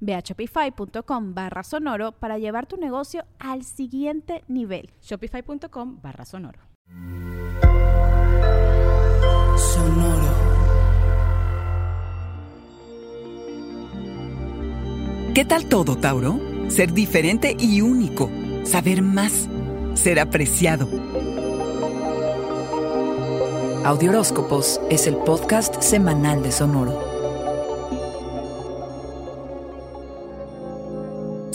Ve a shopify.com barra sonoro para llevar tu negocio al siguiente nivel. Shopify.com barra sonoro. Sonoro. ¿Qué tal todo, Tauro? Ser diferente y único. Saber más. Ser apreciado. Audioróscopos es el podcast semanal de Sonoro.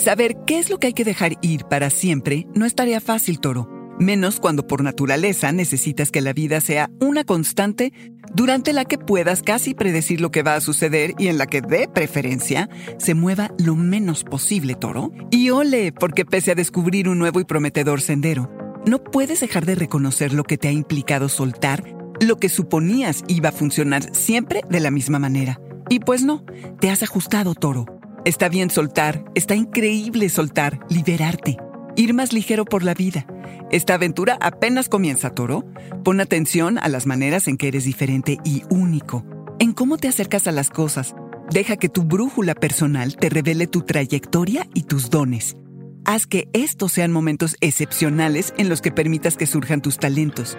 Saber qué es lo que hay que dejar ir para siempre no es tarea fácil, Toro. Menos cuando por naturaleza necesitas que la vida sea una constante durante la que puedas casi predecir lo que va a suceder y en la que, de preferencia, se mueva lo menos posible, Toro. Y ole, porque pese a descubrir un nuevo y prometedor sendero, no puedes dejar de reconocer lo que te ha implicado soltar lo que suponías iba a funcionar siempre de la misma manera. Y pues no, te has ajustado, Toro Está bien soltar, está increíble soltar, liberarte, ir más ligero por la vida. Esta aventura apenas comienza, Toro. Pon atención a las maneras en que eres diferente y único, en cómo te acercas a las cosas. Deja que tu brújula personal te revele tu trayectoria y tus dones. Haz que estos sean momentos excepcionales en los que permitas que surjan tus talentos.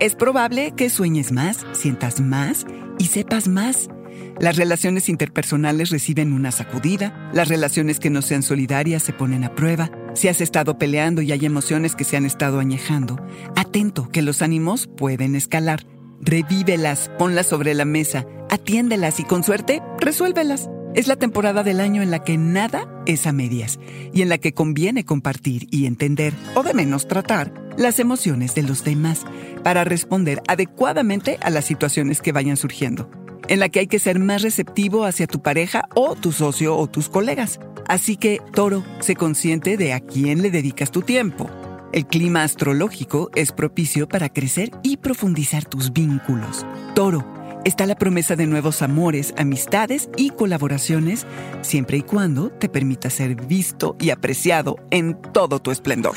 Es probable que sueñes más, sientas más y sepas más. Las relaciones interpersonales reciben una sacudida, las relaciones que no sean solidarias se ponen a prueba. Si has estado peleando y hay emociones que se han estado añejando, atento que los ánimos pueden escalar. Revívelas, ponlas sobre la mesa, atiéndelas y con suerte, resuélvelas. Es la temporada del año en la que nada es a medias y en la que conviene compartir y entender, o de menos tratar, las emociones de los demás para responder adecuadamente a las situaciones que vayan surgiendo en la que hay que ser más receptivo hacia tu pareja o tu socio o tus colegas. Así que, Toro, sé consciente de a quién le dedicas tu tiempo. El clima astrológico es propicio para crecer y profundizar tus vínculos. Toro, está la promesa de nuevos amores, amistades y colaboraciones, siempre y cuando te permita ser visto y apreciado en todo tu esplendor.